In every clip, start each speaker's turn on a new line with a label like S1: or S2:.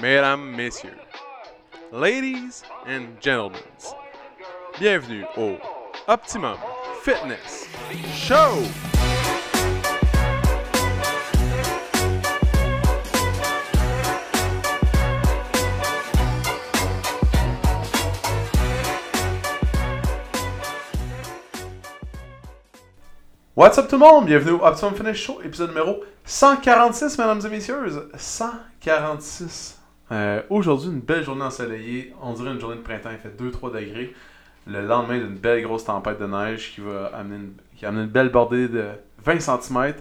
S1: mesdames, messieurs, ladies and gentlemen, bienvenue au Optimum Fitness Show! What's up tout le monde? Bienvenue au Optimum Fitness Show, épisode numéro 146, mesdames et messieurs. 146. Euh, Aujourd'hui, une belle journée ensoleillée. On dirait une journée de printemps. Il fait 2-3 degrés. Le lendemain d'une belle grosse tempête de neige qui va amener une, qui une belle bordée de 20 cm.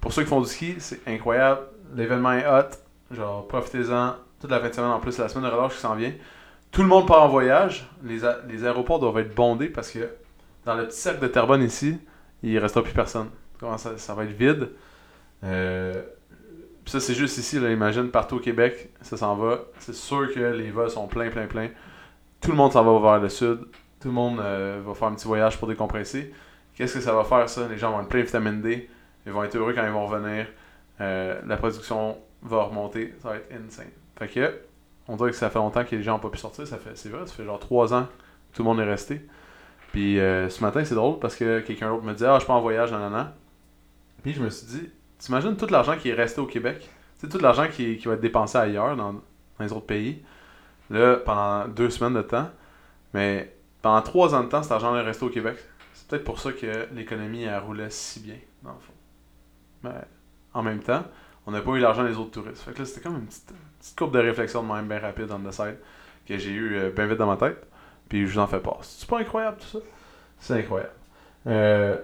S1: Pour ceux qui font du ski, c'est incroyable. L'événement est hot. Genre, profitez-en. Toute la fin de semaine en plus, la semaine de relâche qui s'en vient. Tout le monde part en voyage. Les, les aéroports doivent être bondés parce que dans le petit cercle de Terrebonne ici, il restera plus personne. Ça, ça va être vide? Euh, puis ça, c'est juste ici, là, imagine, partout au Québec, ça s'en va. C'est sûr que les vols sont pleins, pleins, pleins. Tout le monde s'en va vers le sud. Tout le monde euh, va faire un petit voyage pour décompresser. Qu'est-ce que ça va faire, ça? Les gens vont être pleins de vitamine D. Ils vont être heureux quand ils vont revenir. Euh, la production va remonter. Ça va être insane. Fait que, on dirait que ça fait longtemps que les gens n'ont pas pu sortir. Ça fait, c'est vrai, ça fait genre trois ans que tout le monde est resté. Puis euh, ce matin, c'est drôle parce que quelqu'un d'autre me dit Ah, je pars en voyage, nanana. Puis je me suis dit T'imagines tout l'argent qui est resté au Québec? C'est tout l'argent qui, qui va être dépensé ailleurs, dans, dans les autres pays. Là, pendant deux semaines de temps. Mais pendant trois ans de temps, cet argent est resté au Québec. C'est peut-être pour ça que l'économie elle roulait si bien, dans le fond. Mais en même temps, on n'a pas eu l'argent des autres touristes. Fait que là, c'était comme une petite, petite courbe de réflexion de même bien rapide on the side que j'ai eu euh, bien vite dans ma tête. Puis je vous en fais part. C'est pas incroyable tout ça? C'est incroyable. Euh,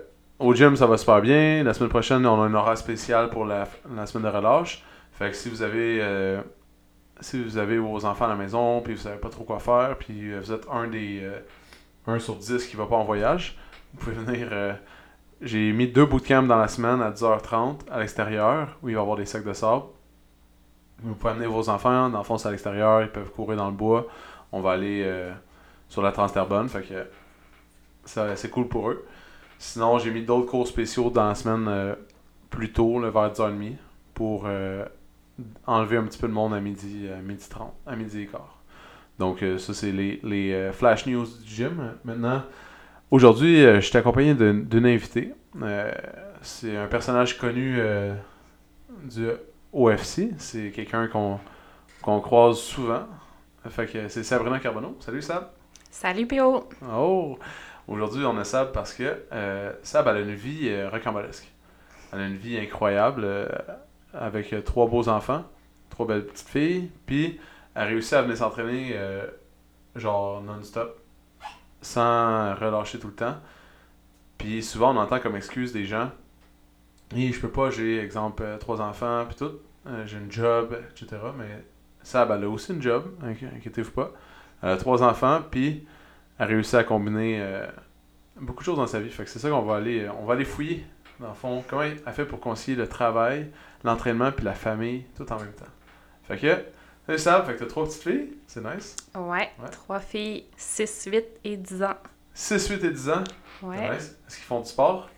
S1: au gym, ça va super bien. La semaine prochaine, on a un horaire spécial pour la, semaine de relâche. Fait que si vous avez euh, si vous avez vos enfants à la maison, puis vous savez pas trop quoi faire, puis euh, vous êtes un des euh, 1 sur 10 qui va pas en voyage, vous pouvez venir. j'ai mis deux bootcamps dans la semaine à 10h30 à l'extérieur, où il va y avoir des sacs de sable. Vous pouvez amener vos enfants, dans le fond, à l'extérieur, ils peuvent courir dans le bois. On va aller sur la Transterbonne, fait que c'est cool pour eux. Sinon, j'ai mis d'autres cours spéciaux dans la semaine euh, plus tôt, le vers 10h30, pour euh, enlever un petit peu de monde à midi, à midi 30, à midi et quart. Donc, euh, ça, c'est les, les flash news du gym. Maintenant, aujourd'hui, je suis accompagné d'une invitée. C'est un personnage connu du OFC. C'est quelqu'un qu'on qu'on croise souvent. Fait que c'est Sabrina Carbonneau. Salut Sab.
S2: Salut Pio!
S1: Oh! Aujourd'hui, on a Sab parce que euh, Sab, elle a une vie euh, rocambolesque. Elle a une vie incroyable euh, avec euh, trois beaux enfants, trois belles petites filles, puis elle réussit à venir s'entraîner genre non-stop, sans relâcher tout le temps. Puis souvent, on entend comme excuse des gens et je peux pas, j'ai exemple trois enfants, puis tout, j'ai une job, etc. Mais Sab, elle a aussi une job, inqui- inquiétez-vous pas? Elle a trois enfants, puis a réussi à combiner euh, beaucoup de choses dans sa vie. Fait que c'est ça qu'on va aller, on va aller fouiller, dans le fond, comment elle a fait pour concilier le travail, l'entraînement puis la famille, tout en même temps. Fait que, c'est ça, fait que t'as trois petites filles, c'est nice.
S2: Ouais,
S1: Ouais.
S2: trois filles, 6, 8 et 10 ans.
S1: 6, 8 et 10 ans,
S2: Ouais.
S1: nice. Est-ce qu'ils font du sport?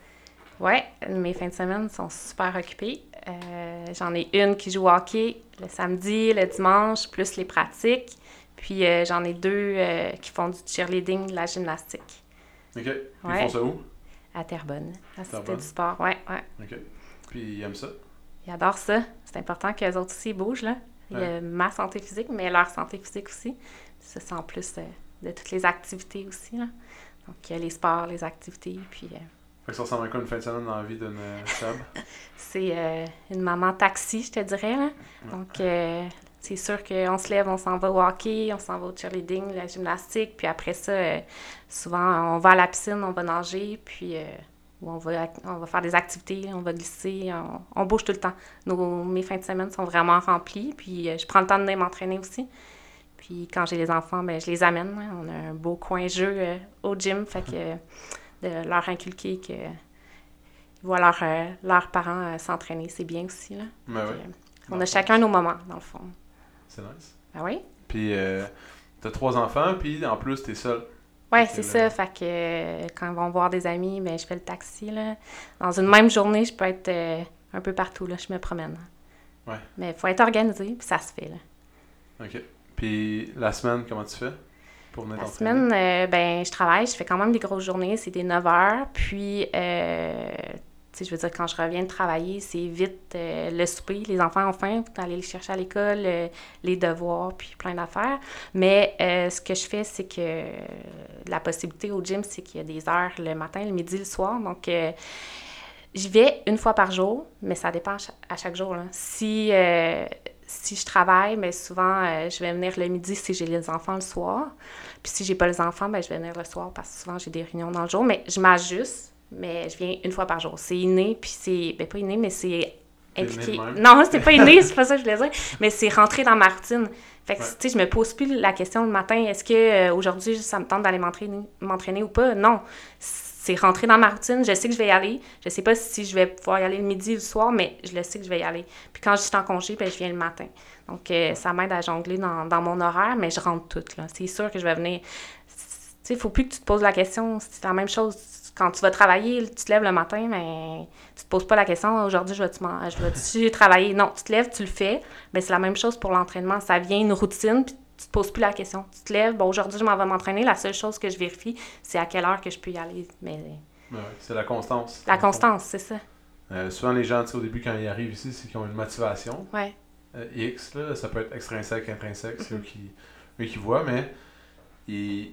S2: Ouais, mes fins de semaine sont super occupées. Euh, J'en ai une qui joue au hockey le samedi, le dimanche, plus les pratiques. Puis euh, j'en ai deux euh, qui font du cheerleading, de la gymnastique
S1: Ok. Puis ils
S2: Ouais.
S1: font ça où?
S2: à Terrebonne. La Cité du sport, ouais, ouais.
S1: Ok. Puis ils aiment ça?
S2: Ils adorent ça. C'est important qu'eux autres aussi bougent, là. Il y a ma santé physique, mais leur santé physique aussi. Ça, c'est en plus euh, de toutes les activités aussi, là. Donc, il y a les sports, les activités, puis...
S1: Fait que ça ressemble à quoi une fin de semaine dans la vie d'une Sab?
S2: C'est une maman taxi, je te dirais. Là. Donc, c'est sûr qu'on se lève, on s'en va au hockey, on s'en va au cheerleading, la gymnastique. Puis après ça, euh, souvent, on va à la piscine, on va nager, puis euh, on, va, on va faire des activités, on va glisser, on, on bouge tout le temps. Nos, mes fins de semaine sont vraiment remplies, puis euh, je prends le temps de m'entraîner aussi. Puis quand j'ai les enfants, ben, je les amène. hein. On a un beau coin jeu au gym, fait que de leur inculquer que ils voient leur, leurs parents s'entraîner, c'est bien aussi. Là.
S1: Ben
S2: Fait
S1: oui,
S2: que, on a chacun nos moments, dans le fond.
S1: C'est nice.
S2: Ah oui?
S1: Puis euh, t'as trois enfants, puis en plus t'es seul.
S2: Ouais,
S1: C'est
S2: ça. Fait que euh, quand ils vont voir des amis, ben, je fais le taxi. Là. Dans une même journée, je peux être euh, un peu partout. Là. Je me promène.
S1: Ouais.
S2: Mais il faut être organisé, puis ça se fait. Là.
S1: OK. Puis la semaine, comment tu fais pour venir
S2: La semaine, euh, ben, je travaille, je fais quand même des grosses journées, c'est des 9 heures. Puis, je veux dire, quand je reviens de travailler, c'est vite euh, le souper. Les enfants ont faim, faut aller les chercher à l'école, euh, les devoirs, puis plein d'affaires. Mais euh, ce que je fais, c'est que la possibilité au gym, c'est qu'il y a des heures le matin, le midi, le soir. Donc, j'y vais une fois par jour, mais ça dépend à cha- à chaque jour. Si, si je travaille, mais souvent, euh, je vais venir le midi si j'ai les enfants le soir. Puis si j'ai pas les enfants, ben, je vais venir le soir parce que souvent j'ai des réunions dans le jour. Mais je m'ajuste, mais je viens une fois par jour. C'est inné, puis c'est. Ben, pas inné, mais c'est impliqué. Non, c'est pas inné, c'est pas ça que je voulais dire. Mais c'est rentré dans ma routine. Fait que,
S1: Ouais.
S2: tu sais, je me pose plus la question le matin, est-ce que euh, aujourd'hui ça me tente d'aller m'entraîner, ou pas? Non. C'est rentré dans ma routine. Je sais que je vais y aller. Je sais pas si je vais pouvoir y aller le midi ou le soir, mais je le sais que je vais y aller. Puis quand je suis en congé, ben, je viens le matin. Donc, euh, ça m'aide à jongler dans, dans mon horaire, mais je rentre toute. là. C'est sûr que je vais venir. Tu sais, il faut plus que tu te poses la question. C'est la même chose. Quand tu vas travailler, tu te lèves le matin, mais tu te poses pas la question aujourd'hui, je vais-tu travailler? Non, tu te lèves, tu le fais. Mais c'est la même chose pour l'entraînement. Ça vient une routine, puis tu te poses plus la question. Tu te lèves, bon, aujourd'hui, je m'en vais m'entraîner. La seule chose que je vérifie, c'est à quelle heure que je peux y aller. Mais
S1: Ouais, c'est la constance.
S2: la constance, c'est ça.
S1: Euh, souvent, les gens, au début, quand ils arrivent ici, c'est qu'ils ont une motivation.
S2: Ouais.
S1: euh, X, là, ça peut être extrinsèque, intrinsèque, c'est
S2: Mhm.
S1: eux, qui, eux qui voient, mais ils-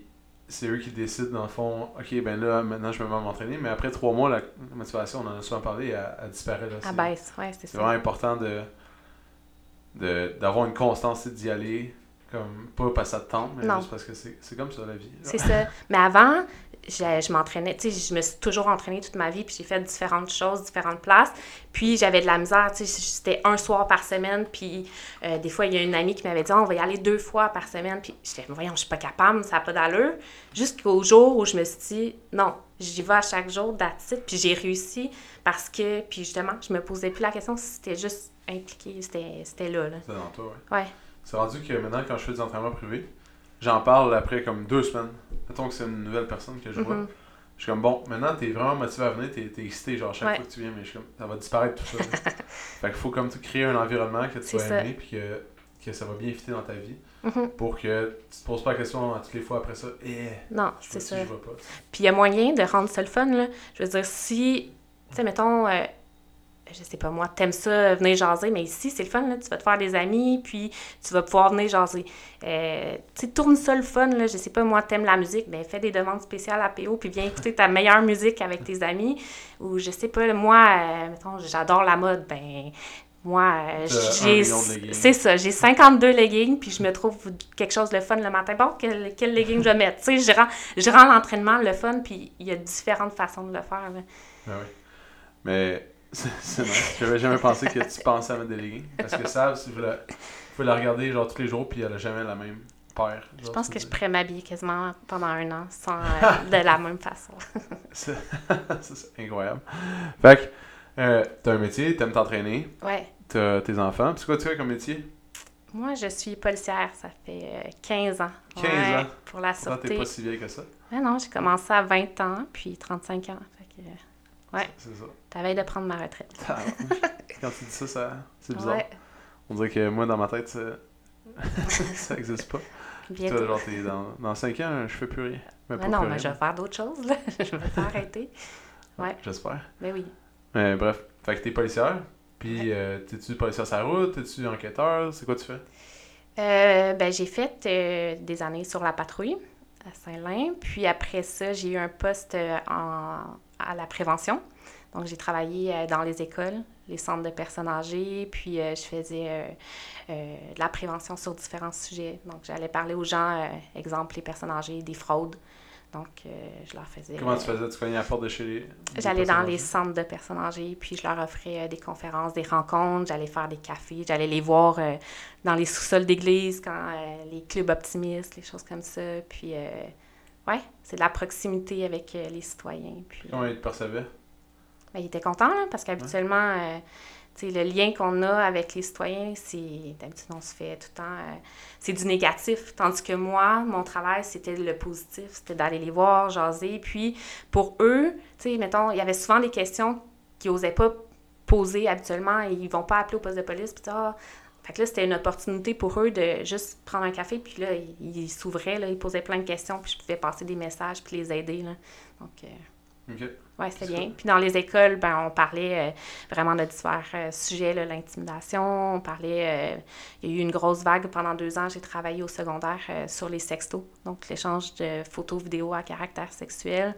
S1: c'est eux qui décident, dans le fond, ok, ben là, maintenant je me mets à m'entraîner, mais après trois mois, la motivation, on en a souvent parlé, elle, elle disparaît. Là, c'est,
S2: baisse, ouais, c'est
S1: c'est
S2: ça.
S1: vraiment important de, de, d'avoir une constance, c'est d'y aller, comme, pas parce que ça te tente, mais
S2: Non.
S1: juste parce que c'est, c'est comme ça la vie. là.
S2: C'est ça. Mais avant, je, m'entraînais, tu sais, je me suis toujours entraînée toute ma vie, puis j'ai fait différentes choses, différentes places. Puis j'avais de la misère, tu sais, c'était un soir par semaine, puis euh, des fois, il y a une amie qui m'avait dit, Ah, on va y aller deux fois par semaine, puis j'étais, voyons, je suis pas capable, ça n'a pas d'allure. Jusqu'au jour où je me suis dit, non, j'y vais à chaque jour, it. puis j'ai réussi parce que, puis justement, je me posais plus la question si c'était juste impliqué, c'était c'était là, là.
S1: C'est dans toi, ouais.
S2: Ouais.
S1: C'est rendu que maintenant, quand je fais des entraînements privés, j'en parle après comme deux semaines. Mettons que c'est une nouvelle personne que je vois.
S2: Mhm.
S1: Je suis comme, bon, maintenant, t'es vraiment motivé à venir, t'es, excité, genre, chaque
S2: Ouais.
S1: fois que tu viens, mais je suis comme, ça va disparaître tout ça. fait qu'il faut comme tu créer un environnement que tu vas
S2: ça.
S1: aimer, puis que, que ça va bien fitter dans ta vie,
S2: Mhm.
S1: pour que tu te poses pas la question à toutes les fois après ça, eh,
S2: Non,
S1: je
S2: c'est
S1: vois
S2: ça. Puis il y a moyen de rendre ça le fun, là. Je veux dire, si, tu sais, mettons, euh, je sais pas moi, t'aimes ça, venir jaser, mais ici, c'est le fun, là. Tu vas te faire des amis, puis tu vas pouvoir venir jaser. Euh, tu sais, tourne ça le fun, là. Je sais pas, moi, t'aimes la musique, ben fais des demandes spéciales à PO, puis viens écouter ta meilleure musique avec tes amis. Ou je sais pas, moi, euh, mettons, j'adore la mode, ben. Moi, euh, j'ai. C'est ça, j'ai 52 leggings, puis je me trouve quelque chose de fun le matin. Bon, quel, quel legging je vais mettre? Tu sais, je rends, je rends l'entraînement le fun, puis il y a différentes façons de le faire. là.
S1: Ah oui. Mais c'est, nice. J'avais jamais pensé que tu pensais à mettre des leggings. Parce que ça, si vous la, vous pouvez la regarder genre tous les jours, puis elle a jamais la même paire.
S2: Je pense que je pourrais m'habiller quasiment pendant un an sans euh, de la même façon.
S1: C'est incroyable. Fait que, euh, t'as un métier, t'aimes t'entraîner,
S2: Ouais.
S1: t'as tes enfants. Puis quoi tu fais comme métier?
S2: Moi, je suis policière, ça fait euh, 15 ans.
S1: 15
S2: Ouais,
S1: ans?
S2: Pour la
S1: Pourtant, t'es
S2: sûreté.
S1: pas si vieille que ça.
S2: Ouais, non, j'ai commencé à 20 ans, puis 35 ans. Fait que, euh, Ouais.
S1: C'est ça.
S2: T'avais de prendre ma retraite.
S1: Quand tu dis ça, ça c'est bizarre.
S2: Ouais,
S1: On dirait que moi, dans ma tête, ça, ça existe pas. Toi, genre, t'es dans, dans 5 ans, je fais plus rien. Mais
S2: non, mais je vais faire d'autres choses, là. je vais pas arrêter. Ouais,
S1: J'espère.
S2: mais oui.
S1: Mais bref, fait que t'es policière. Puis, euh, t'es-tu policière sur la route? T'es-tu enquêteur? C'est quoi tu fais?
S2: Euh, ben, j'ai fait euh, des années sur la patrouille à Saint-Lin. Puis après ça, j'ai eu un poste en, à la prévention. Donc, j'ai travaillé euh, dans les écoles, les centres de personnes âgées. Puis, euh, je faisais euh, de la prévention sur différents sujets. Donc, j'allais parler aux gens, exemple, les personnes âgées, des fraudes. Donc, euh, je leur faisais...
S1: Comment tu faisais? Tu cognais à la porte de chez les.
S2: J'allais dans les centres de personnes âgées, puis je leur offrais euh, des conférences, des rencontres, j'allais faire des cafés, j'allais les voir euh, dans les sous-sols d'église, quand les clubs optimistes, les choses comme ça. Puis, ouais, c'est de la proximité avec les citoyens. Puis,
S1: Comment ils te percevaient?
S2: Ben, ils étaient contents, là, parce qu'habituellement, euh, le lien qu'on a avec les citoyens, c'est d'habitude, on se fait tout le temps, euh, c'est du négatif. Tandis que moi, mon travail, c'était le positif, c'était d'aller les voir, jaser. Puis pour eux, mettons, il y avait souvent des questions qu'ils n'osaient pas poser habituellement. Ils vont pas appeler au poste de police, puis ah, fait que là, c'était une opportunité pour eux de juste prendre un café, puis là, ils s'ouvraient, là, ils posaient plein de questions, puis je pouvais passer des messages, puis les aider. Là. Donc, euh,
S1: OK.
S2: ouais, c'était bien. Puis dans les écoles, ben, on parlait euh, vraiment de divers euh, sujets, l'intimidation, on parlait... euh, il y a eu une grosse vague pendant deux ans, j'ai travaillé au secondaire sur les sextos, donc l'échange de photos, vidéos à caractère sexuel.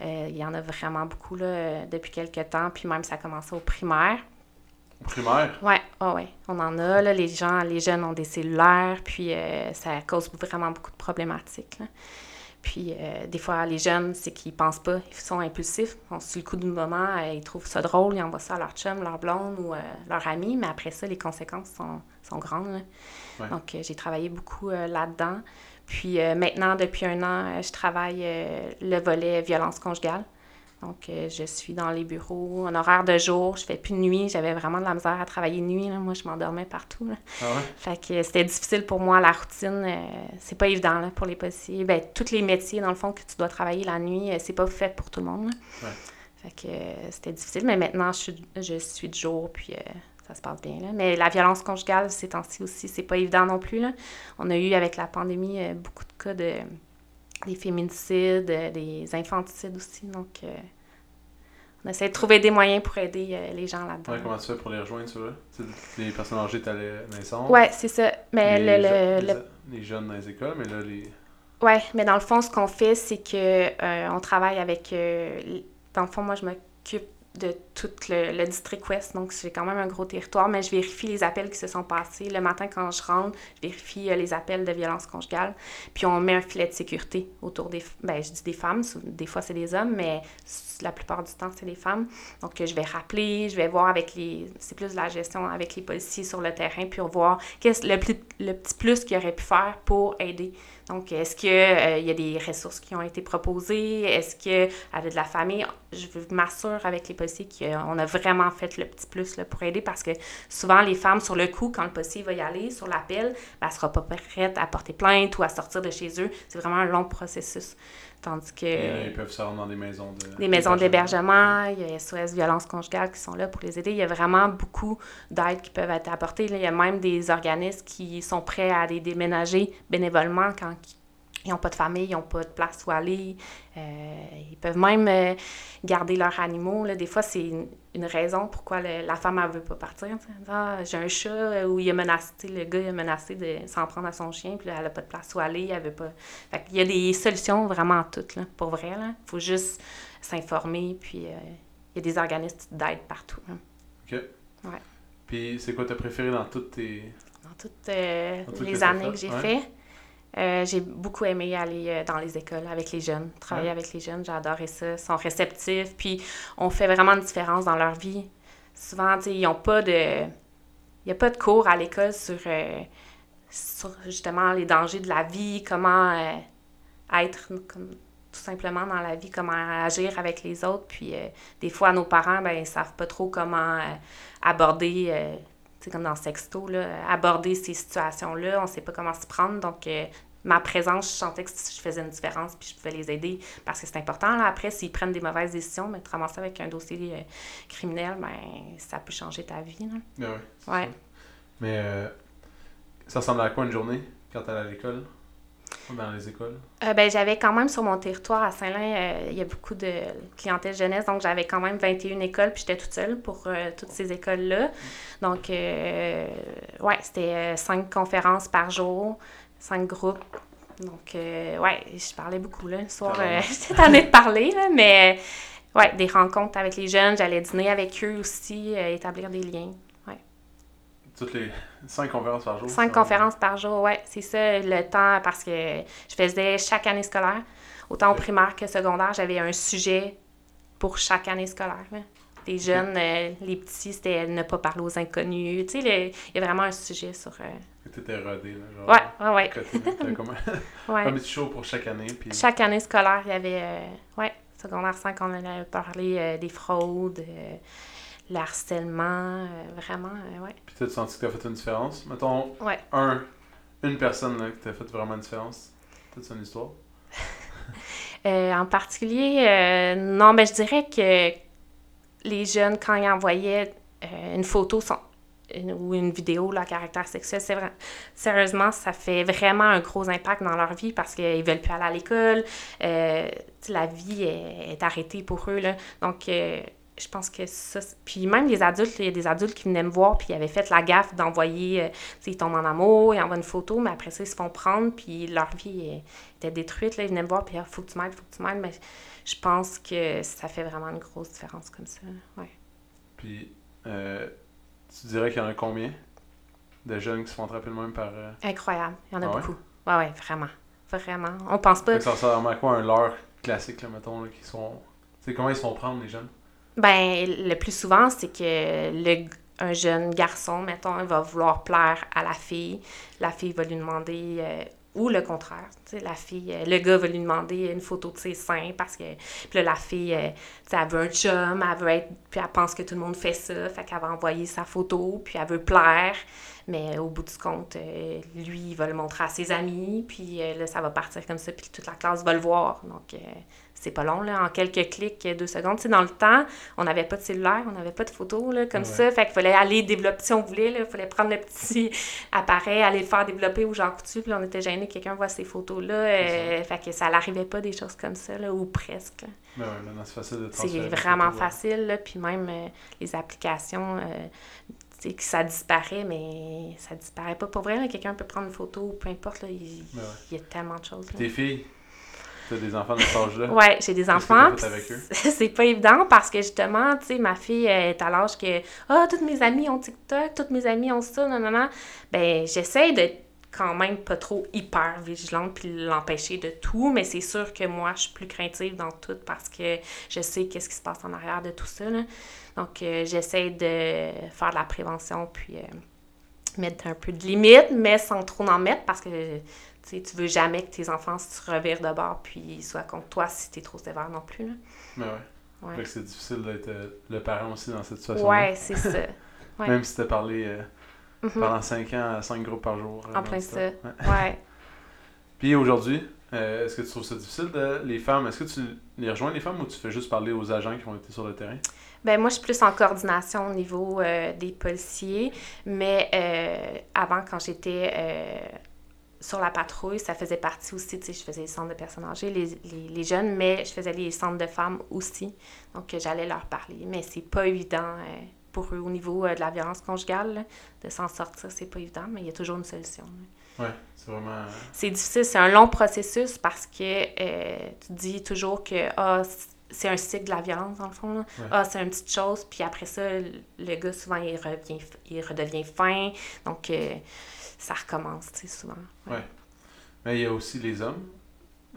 S2: Il y en a vraiment beaucoup là, depuis quelques temps, puis même ça a commencé au primaire.
S1: Au primaire?
S2: Ouais, ouais, ouais. On en a, là. Les gens, les jeunes ont des cellulaires, puis ça cause vraiment beaucoup de problématiques, là. Puis, euh, des fois, les jeunes, c'est qu'ils pensent pas, ils sont impulsifs. On sur le coup du moment, euh, ils trouvent ça drôle, ils envoient ça à leur chum, leur blonde ou euh, leur ami, mais après ça, les conséquences sont, sont grandes.
S1: Ouais.
S2: Donc, euh, j'ai travaillé beaucoup là-dedans. Puis, euh, maintenant, depuis un an, je travaille le volet violence conjugale. Donc, euh, je suis dans les bureaux en horaire de jour. Je fais plus de nuit. J'avais vraiment de la misère à travailler de nuit. là. Moi, je m'endormais partout. là.
S1: Ah ouais?
S2: Fait que c'était difficile pour moi, la routine. euh, c'est pas évident là, pour les policiers. Ben, tous les métiers, dans le fond, que tu dois travailler la nuit, euh, c'est pas fait pour tout le monde.
S1: Ouais.
S2: Fait que euh, c'était difficile. Mais maintenant, je suis, je suis de jour, puis euh, ça se passe bien. Là. Mais la violence conjugale, ces temps-ci aussi, c'est pas évident non plus. Là. On a eu, avec la pandémie, beaucoup de cas de des féminicides, euh, des infanticides aussi. Donc, euh, on essaie de trouver des moyens pour aider euh, les gens là-dedans.
S1: Ouais, comment tu fais pour les rejoindre, tu vois? Tu les personnes âgées, t'as les naissances.
S2: Ouais, c'est ça. Mais
S1: les,
S2: le,
S1: je-
S2: le-
S1: les,
S2: le-
S1: les jeunes dans les écoles, mais là, les.
S2: Ouais, mais dans le fond, ce qu'on fait, c'est que euh, on travaille avec. euh, dans le fond, moi, je m'occupe de tout le, district ouest, donc j'ai quand même un gros territoire, mais je vérifie les appels qui se sont passés. Le matin, quand je rentre, je vérifie euh, les appels de violence conjugale, puis on met un filet de sécurité autour des... Ben, je dis des femmes, des fois c'est des hommes, mais la plupart du temps, c'est des femmes. Donc, je vais rappeler, je vais voir avec les... C'est plus de la gestion avec les policiers sur le terrain, puis on voir le, le petit plus qu'ils auraient pu faire pour aider. Donc, est-ce qu'il y a des ressources qui ont été proposées? Est-ce a de la famille? Je m'assure avec les policiers qu'on a vraiment fait le petit plus là, pour aider parce que souvent, les femmes, sur le coup, quand le policier va y aller sur l'appel, ben, elle ne sera pas prête à porter plainte ou à sortir de chez eux. C'est vraiment un long processus. Tandis que
S1: là, ils peuvent se rendre dans des maisons de.
S2: des maisons d'hébergement, il y a SOS Violence Conjugale qui sont là pour les aider. Il y a vraiment beaucoup d'aides qui peuvent être apportées. Là, il y a même des organismes qui sont prêts à les déménager bénévolement quand ils n'ont pas de famille, ils n'ont pas de place où aller. Euh, ils peuvent même euh, garder leurs animaux. Là. Des fois, c'est une, une raison pourquoi le- la femme ne veut pas partir. tu. Ah, j'ai un chat euh, où il a menacé, tu le gars il a menacé de s'en prendre à son chien, puis là, elle n'a pas de place où aller, elle veut pas. Fait qu'il y a des solutions vraiment à toutes, là, pour vrai. Il faut juste s'informer, puis euh, il y a des organismes d'aide partout. là.
S1: Ok.
S2: Ouais.
S1: Puis c'est quoi t'as préféré dans toutes tes.
S2: Dans toutes
S1: Dans toutes
S2: les années que j'ai
S1: ouais.
S2: fait, euh, j'ai beaucoup aimé aller euh, dans les écoles avec les jeunes, travailler
S1: Ouais.
S2: avec les jeunes, j'ai adoré ça. Ils sont réceptifs, puis on fait vraiment une différence dans leur vie. Souvent, tu sais, ils n'ont pas de... Il n'y a pas de cours à l'école sur, euh, sur justement les dangers de la vie, comment euh, être comme, tout simplement dans la vie, comment agir avec les autres. Puis des fois, nos parents, ben, ils savent pas trop comment aborder, comme dans Sexto, là, aborder ces situations-là. On sait pas comment s'y prendre. Donc, euh, ma présence, je sentais que je faisais une différence puis je pouvais les aider parce que c'est important. Là. Après, s'ils prennent des mauvaises décisions, mais te ramasser avec un dossier euh, criminel, ben, ça peut changer ta vie. Là.
S1: Ah ouais. c'est
S2: Ouais.
S1: ça. Mais euh, ça ressemble à quoi une journée quand t'allais à l'école? Dans les écoles?
S2: Euh, ben, j'avais quand même sur mon territoire à Saint-Lin, euh, il y a beaucoup de clientèle jeunesse, donc j'avais quand même 21 écoles, puis j'étais toute seule pour euh, toutes ces écoles-là. Donc, ouais, c'était cinq conférences par jour, cinq groupes. Donc, ouais, je parlais beaucoup, là, le soir. J'étais tannée de parler, là, mais ouais, des rencontres avec les jeunes, j'allais dîner avec eux aussi, établir des liens.
S1: Toutes les cinq conférences par jour
S2: Cinq conférences par jour, ouais, c'est ça le temps parce que je faisais chaque année scolaire, autant au primaire que secondaire, j'avais un sujet pour chaque année scolaire. Les jeunes, euh, les petits, c'était ne pas parler aux inconnus. Tu sais, il y a vraiment un sujet sur. euh,
S1: T'étais rodé, là. Genre,
S2: Ouais, ouais, ouais.
S1: comme un,
S2: ouais.
S1: un petit show pour chaque année. Puis...
S2: Chaque année scolaire, il y avait. euh, ouais, secondaire 5, on en avait parlé euh, des fraudes, euh, le harcèlement, euh, vraiment, euh, ouais.
S1: Puis t'as senti que t'as fait une différence? Mettons,
S2: Ouais.
S1: un, une personne là, qui t'a fait vraiment une différence. T'as-tu une histoire?
S2: Euh, en particulier, euh, non, mais je dirais que les jeunes, quand ils envoyaient euh, une photo, sont- une- ou une vidéo là, à caractère sexuel, c'est vrai. Sérieusement, ça fait vraiment un gros impact dans leur vie parce qu'ils veulent plus aller à l'école. euh, la vie est, est arrêtée pour eux. Là. Donc, euh, je pense que ça. Puis même les adultes, il y a des adultes qui venaient me voir puis ils avaient fait la gaffe d'envoyer. euh, tu sais, ils tombent en amour, ils envoient une photo, mais après ça, ils se font prendre puis leur vie était détruite. Là. Ils venaient me voir puis il faut que tu m'aides, faut que tu m'aides. Mais je pense que ça fait vraiment une grosse différence comme ça. Ouais.
S1: Puis, euh, tu dirais qu'il y en a combien de jeunes qui se font attraper le même par. euh,
S2: Incroyable. Il y en a
S1: Ah ouais?
S2: beaucoup. Ouais, ouais, vraiment. Vraiment. On pense pas.
S1: Ça ressemble à quoi un leurre classique, là, mettons, là, qui sont. Tu sais, comment ils se font prendre, les jeunes?
S2: Ben, le plus souvent, c'est que le, un jeune garçon, mettons, va vouloir plaire à la fille. La fille va lui demander, euh, ou le contraire, la fille, euh, le gars va lui demander une photo de ses seins parce que, puis là, la fille, euh, elle veut un chum, elle veut être, puis elle pense que tout le monde fait ça, fait qu'elle va envoyer sa photo, puis elle veut plaire. Mais au bout du compte, euh, lui, il va le montrer à ses amis, puis là, ça va partir comme ça, puis toute la classe va le voir. Donc, c'est pas long, là, en quelques clics, deux secondes. Tu sais, dans le temps, on n'avait pas de cellulaire, on n'avait pas de photos, là, comme
S1: Ouais.
S2: ça. Fait qu'il fallait aller développer, si on voulait, il fallait prendre le petit appareil, aller le faire développer au Jean Coutu, puis là, on était gênés que quelqu'un voit ces photos-là. euh, fait que ça n'arrivait pas des choses comme ça, là, ou presque.
S1: Ben maintenant c'est facile de
S2: C'est vraiment
S1: photos,
S2: facile, là, puis même euh, les applications, euh, tu sais, que ça disparaît, mais ça disparaît pas. Pour vrai, quelqu'un peut prendre une photo, peu importe, là, il,
S1: Ben ouais.
S2: il y a tellement de choses. là.
S1: Tes filles, des enfants de cet âge-là?
S2: Ouais, j'ai des enfants. c'est- pas évident parce que justement, tu sais, ma fille est à l'âge que ah, toutes mes amies ont TikTok, toutes mes amies ont ça, non, non, non. Ben, j'essaie d'être quand même pas trop hyper vigilante puis l'empêcher de tout, mais c'est sûr que moi, je suis plus craintive dans tout parce que je sais qu'est-ce qui se passe en arrière de tout ça. là. Donc, euh, j'essaie de faire de la prévention puis euh, mettre un peu de limites, mais sans trop en mettre parce que tu tu veux jamais que tes enfants se revirent de bord puis soient contre toi si t'es trop sévère non plus. Là.
S1: Ben ouais.
S2: Ouais.
S1: Fait que c'est difficile d'être euh, le parent aussi dans cette situation.
S2: Ouais, c'est ça. ouais.
S1: Même si t'as parlé euh,
S2: Mhm.
S1: pendant 5 ans à 5 groupes par jour. euh,
S2: En plein ça.
S1: Ouais.
S2: Ouais.
S1: Puis aujourd'hui, euh, est-ce que tu trouves ça difficile de les femmes Est-ce que tu les rejoins les femmes ou tu fais juste parler aux agents qui vont être sur le terrain?
S2: Ben moi, je suis plus en coordination au niveau euh, des policiers, mais euh, avant, quand j'étais sur la patrouille, ça faisait partie aussi, tu sais, je faisais les centres de personnes âgées, les, les, les jeunes, mais je faisais les centres de femmes aussi, donc euh, j'allais leur parler. Mais c'est pas évident euh, pour eux au niveau euh, de la violence conjugale, là, de s'en sortir, c'est pas évident, mais il y a toujours une solution.
S1: Ouais, c'est vraiment.
S2: C'est difficile, c'est un long processus parce que euh, tu dis toujours que ah, c'est un cycle de la violence, dans le fond. là.
S1: Ouais.
S2: Ah, c'est une petite chose, puis après ça, le gars, souvent, il, revient, il redevient fin. Donc, euh, ça recommence, tu sais, souvent. Ouais.
S1: Ouais. Mais il y a aussi les hommes,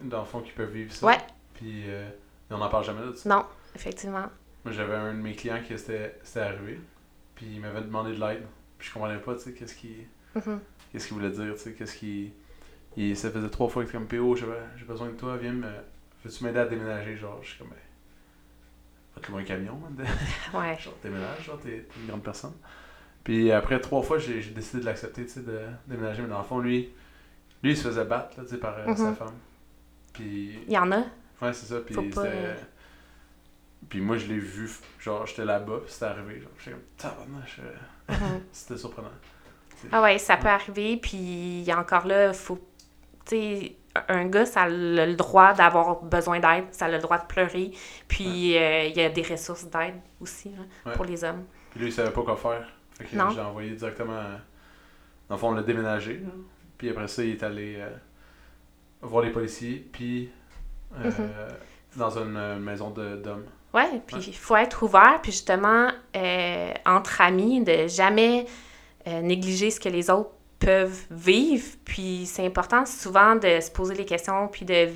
S1: dans le fond, qui peuvent vivre ça.
S2: Ouais.
S1: Puis euh, on n'en parle jamais de ça.
S2: Non, effectivement.
S1: Moi, j'avais un de mes clients qui c'était c'était arrivé, puis il m'avait demandé de l'aide. Puis je comprenais pas, tu sais, qu'est-ce qu'il
S2: Mhm.
S1: qu'est-ce qu'il voulait dire, tu sais, qu'est-ce qu'il. Il, ça faisait trois fois qu'il était comme PO, j'ai besoin de toi, viens me. Veux-tu m'aider à déménager, genre, je suis comme, ben. Va-tu un camion, man, de-
S2: Ouais.
S1: genre, déménage, genre, t'es une grande personne. Puis après trois fois, j'ai décidé de l'accepter, tu sais, de déménager, mais dans le fond, lui, lui, il se faisait battre, là, tu sais, par euh, sa
S2: Mhm.
S1: femme. Puis
S2: Il y en a.
S1: Ouais, c'est ça. Puis
S2: pas, euh,
S1: Puis moi, je l'ai vu, genre, j'étais là-bas, puis c'était arrivé. Genre, j'étais comme, tabarnak, euh,
S2: Mhm.
S1: c'était surprenant.
S2: Ah ouais, ça peut arriver, puis encore là, faut... Tu sais, un gars, ça a le droit d'avoir besoin d'aide, ça a le droit de pleurer, puis euh, il y a des ressources d'aide aussi
S1: Ouais.
S2: pour les hommes.
S1: Puis lui, il savait pas quoi faire. Fait que j'ai envoyé directement. euh, Dans le fond, on l'a déménagé. là. Puis après ça, il est allé euh, voir les policiers, puis euh,
S2: Mhm.
S1: dans une euh, maison de- d'hommes.
S2: Ouais, puis
S1: Ouais.
S2: il faut être ouvert, puis justement, euh, entre amis, de jamais négliger ce que les autres peuvent vivre. Puis c'est important souvent de se poser les questions, puis de,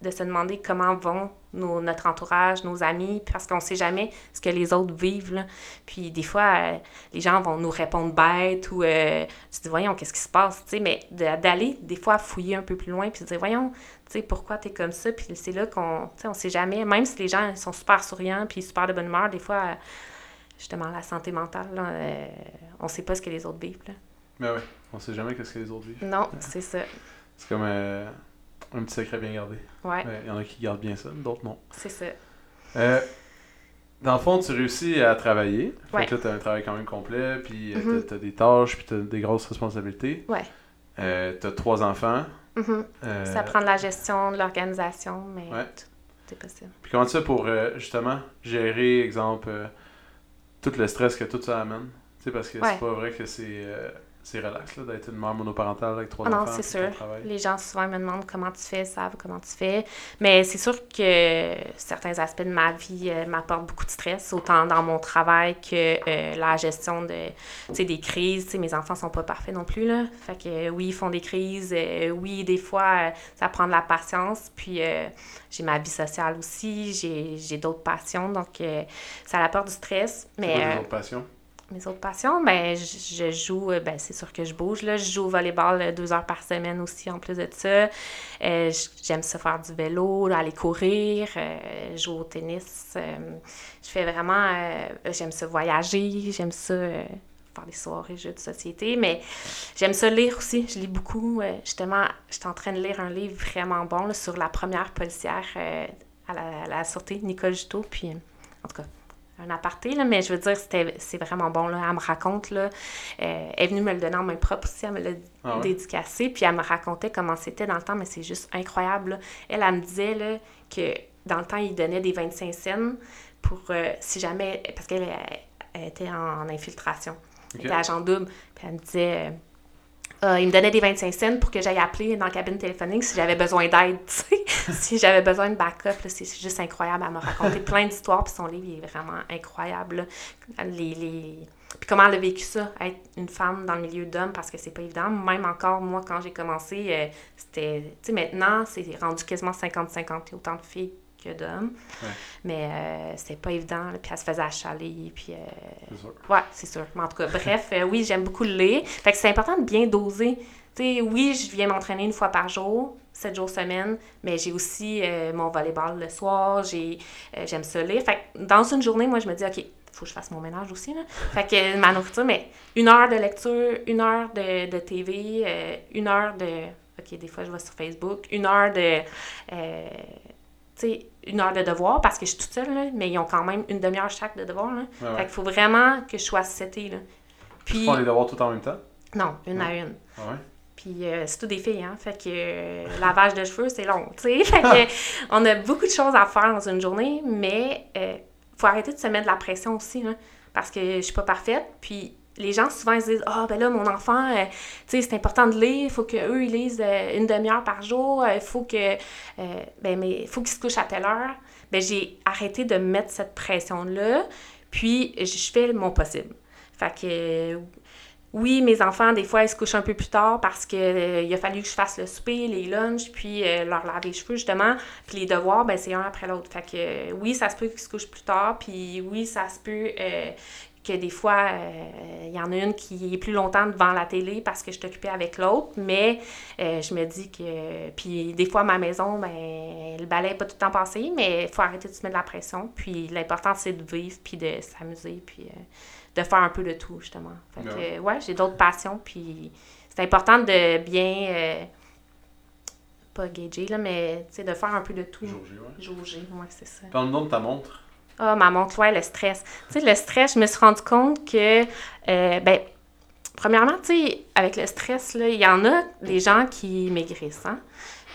S2: de se demander comment vont nos- notre entourage, nos amis, parce qu'on sait jamais ce que les autres vivent. Là. Puis des fois, euh, les gens vont nous répondre bête ou euh, tu dis, voyons, qu'est-ce qui se passe? Tu sais, mais de- d'aller des fois fouiller un peu plus loin, puis de dire, voyons, tu sais, pourquoi t'es comme ça? Puis c'est là qu'on, tu sais, on sait jamais, même si les gens sont super souriants, puis super de bonne humeur, des fois, euh, justement, la santé mentale, là, euh, on sait pas ce que les autres vivent. Là.
S1: Mais ouais, on sait jamais qu'est-ce que les autres vivent.
S2: Non, c'est ça.
S1: C'est comme euh, un petit secret bien gardé.
S2: Ouais,
S1: Il y en a qui gardent bien ça, d'autres non.
S2: c'est ça.
S1: Euh, dans le fond, tu réussis à travailler. Fait
S2: Ouais.
S1: que là, t'as un travail quand même complet, puis euh,
S2: Mhm.
S1: t'as- t'as des tâches, puis t'as des grosses responsabilités.
S2: Ouais.
S1: Euh, t'as trois enfants. Euh,
S2: Ça prend de la gestion, de l'organisation, mais
S1: Ouais.
S2: tout, c'est possible.
S1: Puis comment tu fais pour, euh, justement, gérer, exemple, tout le stress que tout ça amène? Tu sais, parce que
S2: Ouais.
S1: c'est pas vrai que c'est c'est relax, là, d'être une mère monoparentale avec trois
S2: Ah non,
S1: enfants.
S2: c'est
S1: puis ton
S2: sûr. Les gens souvent me demandent comment tu fais, savent comment tu fais. Mais c'est sûr que certains aspects de ma vie euh, m'apportent beaucoup de stress, autant dans mon travail que euh, la gestion de, des crises. Mes enfants sont pas parfaits non plus. Là. Fait que euh, oui, ils font des crises. oui, des fois, ça prend de la patience. Puis j'ai ma vie sociale aussi. J'ai j'ai d'autres passions. Donc, ça apporte du stress.
S1: C'est
S2: Mais
S1: quoi passions?
S2: Mes autres passions, ben, je, je joue, euh, ben, c'est sûr que je bouge, là. Je joue au volleyball euh, deux heures par semaine aussi, en plus de ça. Euh, j'aime ça faire du vélo, aller courir, jouer au tennis. je fais vraiment, j'aime ça voyager, j'aime ça faire des soirées, jeux de société, mais j'aime ça lire aussi. Je lis beaucoup. justement, j'étais en train de lire un livre vraiment bon sur la première policière à, la, à sûreté, Nicole Juteau, puis en tout cas, un aparté, là, mais je veux dire, c'était, c'est vraiment bon. Là. Elle me raconte, là, euh, elle est venue me le donner en main propre aussi, elle me l'a
S1: Ah ouais?
S2: dédicacé, puis elle me racontait comment c'était dans le temps, mais c'est juste incroyable. là. Elle, elle me disait là, que dans le temps, il donnait des 25 cents pour, euh, si jamais, parce qu'elle elle, elle était en, infiltration, elle
S1: Ok.
S2: était agent double, puis elle me disait... euh, euh, il me donnait des 25 cents pour que j'aille appeler dans la cabine téléphonique si j'avais besoin d'aide, si j'avais besoin de backup, c'est c'est juste incroyable. Elle m'a raconté plein d'histoires, puis son livre il est vraiment incroyable. là. Les, les... Puis comment elle a vécu ça, être une femme dans le milieu d'hommes, parce que c'est pas évident. Même encore, moi, quand j'ai commencé, euh, c'était... Tu sais, maintenant, c'est rendu quasiment 50-50. Il y a autant de filles que d'hommes.
S1: Ouais.
S2: Mais euh, c'était pas évident, là. puis elle se faisait achaler, puis... euh,
S1: C'est sûr.
S2: Ouais, c'est sûr. Mais en tout cas, bref, euh, oui, j'aime beaucoup le lire. Fait que c'est important de bien doser. Tu sais, oui, je viens m'entraîner une fois par jour, sept jours semaine, mais j'ai aussi euh, mon volleyball le soir, j'ai, j'aime ça lire. Fait que dans une journée, moi, je me dis, OK, faut que je fasse mon ménage aussi, là. Fait que ma nourriture, mais une heure de lecture, une heure de, de TV, une heure de... OK, des fois, je vais sur Facebook, une heure de... euh, une heure de devoir, parce que je suis toute seule, là, mais ils ont quand même une demi-heure chaque de devoir, là.
S1: Ouais,
S2: Fait qu'il faut vraiment que je sois setée, là.
S1: Tu
S2: Puis,
S1: fais les devoirs tout en même temps?
S2: non, une à une.
S1: Ah?
S2: Puis euh, c'est tout des filles, hein. Fait que euh, lavage de cheveux, c'est long, tu sais. Fait que on a beaucoup de choses à faire dans une journée, mais euh, faut arrêter de se mettre de la pression aussi, là. Parce que je suis pas parfaite. Puis les gens, souvent, ils se disent Ah, ben là, mon enfant, euh, tu sais, c'est important de lire. Il faut qu'eux, ils lisent euh, une demi-heure par jour. Il faut que. euh, ben, mais faut qu'ils se couchent à telle heure. Ben, j'ai arrêté de mettre cette pression-là. Puis, je fais mon possible. Fait que. euh, oui, mes enfants, des fois, ils se couchent un peu plus tard parce que euh, il a fallu que je fasse le souper, les lunchs, puis euh, leur laver les cheveux, justement. Puis les devoirs, ben, c'est un après l'autre. Fait que euh, oui, ça se peut qu'ils se couchent plus tard, puis oui, ça se peut euh, que des fois, euh, il y en a une qui est plus longtemps devant la télé parce que je suis occupée avec l'autre, mais euh, je me dis que... Puis des fois, à ma maison, ben, le balai n'est pas tout le temps passé, mais il faut arrêter de se mettre de la pression. Puis l'important, c'est de vivre, puis de s'amuser, puis euh, de faire un peu de tout, justement. Fait que,
S1: Ouais.
S2: j'ai d'autres passions, puis c'est important de bien... pas gager, là, mais tu sais, de faire un peu de tout.
S1: Jauger, ouais.
S2: Jauger, ouais, c'est ça.
S1: Parle-nous de ta montre.
S2: Ah, ma montre, ouais, le stress. Tu sais, le stress, je me suis rendu compte que, euh, ben, premièrement, tu sais, avec le stress, là, il y en a des gens qui maigrissent, hein?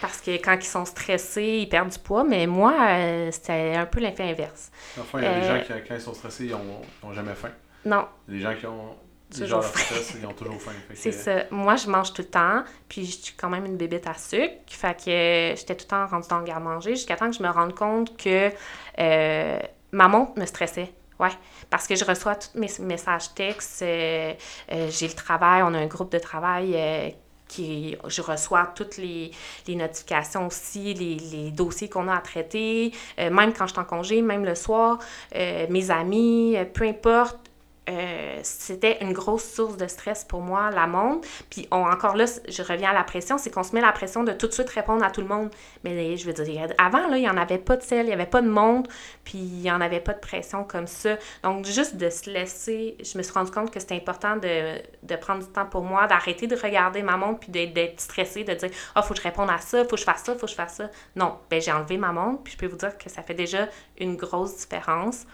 S2: Parce que quand ils sont stressés, ils perdent du poids, mais moi, euh, c'était un peu l'effet inverse.
S1: Enfin, il y a des
S2: Euh,
S1: gens qui, quand ils sont stressés, ils ont, ils ont jamais faim.
S2: Non,
S1: Les gens qui ont
S2: Toujours faim.
S1: stress, ils ont toujours faim. Que,
S2: c'est ça. Moi, je mange tout le temps, puis je suis quand même une bébête à sucre. Fait que j'étais tout le temps rendue dans le garde-manger jusqu'à temps que je me rende compte que euh, ma montre me stressait. Ouais, parce que je reçois tous mes messages textes, euh, euh, j'ai le travail, on a un groupe de travail euh, qui je reçois toutes les, notifications aussi, les, dossiers qu'on a à traiter, même quand je suis en congé, même le soir, mes amis, peu importe. Euh, c'était une grosse source de stress pour moi, la montre. Puis on, encore là, je reviens à la pression, c'est qu'on se met la pression de tout de suite répondre à tout le monde. Mais je veux dire, avant, là, il n'y en avait pas de sel, il n'y avait pas de montre, puis il n'y en avait pas de pression comme ça. Donc, juste de se laisser, je me suis rendu compte que c'était important de, de prendre du temps pour moi, d'arrêter de regarder ma montre, puis d'être- stressée, de dire « Ah, faut que je réponde à ça, faut que je fasse ça, faut que je fasse ça. » Non, ben j'ai enlevé ma montre, puis je peux vous dire que ça fait déjà une grosse différence.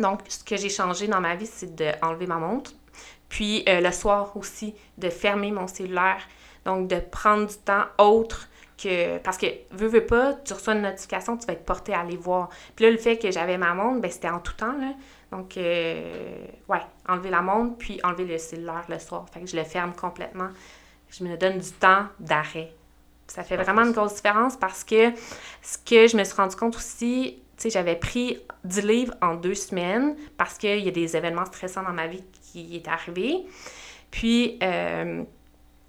S2: Donc, ce que j'ai changé dans ma vie, c'est d'enlever ma montre. Puis, euh, le soir aussi, de fermer mon cellulaire. Donc, de prendre du temps autre que. Parce que, veux, veux pas, tu reçois une notification, tu vas être porté à aller voir. Puis là, le fait que j'avais ma montre, ben, c'était en tout temps, là. Donc, euh, ouais, enlever la montre, puis enlever le cellulaire le soir. Fait que je le ferme complètement. Je me donne du temps d'arrêt. Ça fait vraiment une grosse différence parce que ce que je me suis rendu compte aussi, sais, j'avais pris 10 livres en deux semaines parce qu'il y a des événements stressants dans ma vie qui est arrivé. Puis, euh,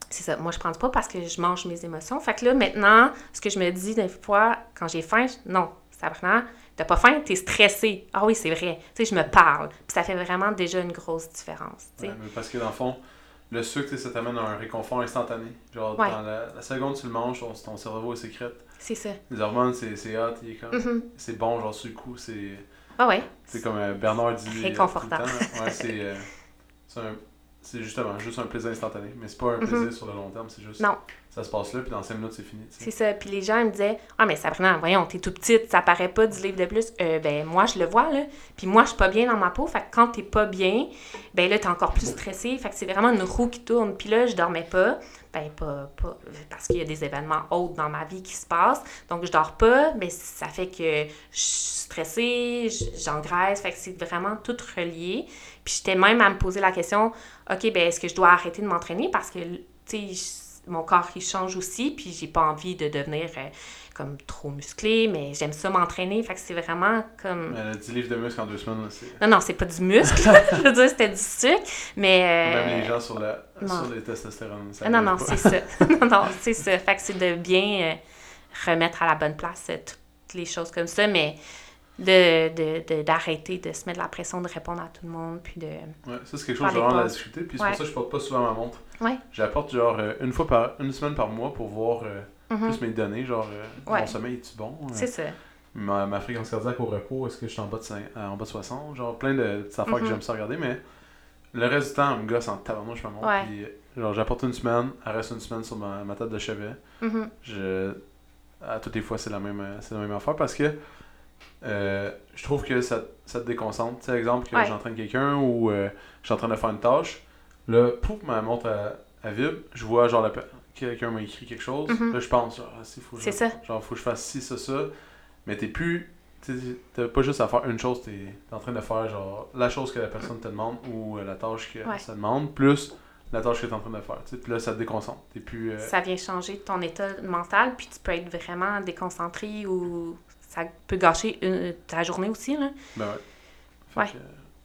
S2: c'est ça, moi je prends pas parce que je mange mes émotions. Fait que là, maintenant, ce que je me dis des fois, quand j'ai faim, non, ça prend T'as pas faim, t'es stressé. Ah oui, c'est vrai. Tu sais, je me parle. Puis ça fait vraiment déjà une grosse différence.
S1: Ouais, mais parce que dans le fond, le sucre, ça t'amène un réconfort instantané. Genre, dans la, seconde tu le manges, ton, cerveau est sécrète.
S2: C'est ça.
S1: Les hormones, c'est hot.
S2: Mm-hmm.
S1: C'est bon, genre, sur le coup, c'est.
S2: Ah ouais.
S1: C'est comme euh, Bernard dit.
S2: Réconfortant.
S1: ouais, c'est. Euh, c'est justement juste un plaisir instantané. Mais c'est pas un plaisir mm-hmm. sur le long terme, c'est juste.
S2: Non
S1: ça se passe là, puis dans cinq minutes, c'est fini.
S2: C'est ça. Puis les gens me disaient Ah, mais Sabrina, voyons, t'es tout petite, ça paraît pas 10 livres de plus. Euh, ben, moi, je le vois, là. Puis moi, je suis pas bien dans ma peau. Fait que quand t'es pas bien, ben là, t'es encore plus stressé. Fait que c'est vraiment une roue qui tourne. Puis là, je dormais pas. Ben, pas, pas parce qu'il y a des événements autres dans ma vie qui se passent. Donc, je dors pas. Mais ça fait que je suis stressée, j'engraisse. Fait que c'est vraiment tout relié. Puis j'étais même à me poser la question OK, ben, est-ce que je dois arrêter de m'entraîner? Parce que, tu sais, mon corps il change aussi, puis j'ai pas envie de devenir euh, comme trop musclé, mais j'aime ça m'entraîner, fait que c'est vraiment comme...
S1: Elle a 10 livres de muscle en deux semaines, là,
S2: Non, non, c'est pas du muscle, je veux dire, c'était du sucre, mais...
S1: Euh, Même les gens sur, la, sur les testostérone,
S2: ça Non, non, c'est ça. non, non, c'est ça. Fait que c'est de bien euh, remettre à la bonne place toutes les choses comme ça, mais de, d'arrêter de, se mettre la pression de répondre à tout le monde. Puis de
S1: ouais, ça, c'est quelque chose que vraiment la discuter. Puis c'est pour ça que je porte pas souvent ma montre.
S2: Ouais.
S1: J'apporte genre euh, une fois par une semaine par mois pour voir euh, mm-hmm. plus mes données. Genre, euh, mon sommeil est-tu bon
S2: C'est ça.
S1: Ma, ma, fréquence cardiaque au repos, est-ce que je suis en bas de, en bas de 60 Genre, plein de petites affaires que mm-hmm. j'aime ça regarder. Mais le reste du temps, on me gosse en tabarnouche ma montre. Puis, genre, j'apporte une semaine, elle reste une semaine sur ma, ma tête de chevet.
S2: Mm-hmm.
S1: Je, à toutes les fois, c'est la même, c'est la même affaire parce que euh, je trouve que ça, ça te déconcentre. Tu sais, exemple, que j'entraîne quelqu'un ou euh, je suis en train de faire une tâche. Là, pouf, ma montre à, vibre. Je vois, genre, quelqu'un m'a écrit quelque chose.
S2: Mm-hmm.
S1: Là, je pense, genre, ah, faut,
S2: c'est ça.
S1: genre, faut que je fasse ci, ça, ça. Mais t'es plus. T'as pas juste à faire une chose, t'es es en train de faire, genre, la chose que la personne te demande ou euh, la tâche que ça demande, plus la tâche que tu es en train de faire. Puis là, ça te déconcentre. Plus,
S2: Ça vient changer ton état mental, puis tu peux être vraiment déconcentré ou ça peut gâcher une, ta journée aussi. Là.
S1: Ben ouais.
S2: ouais.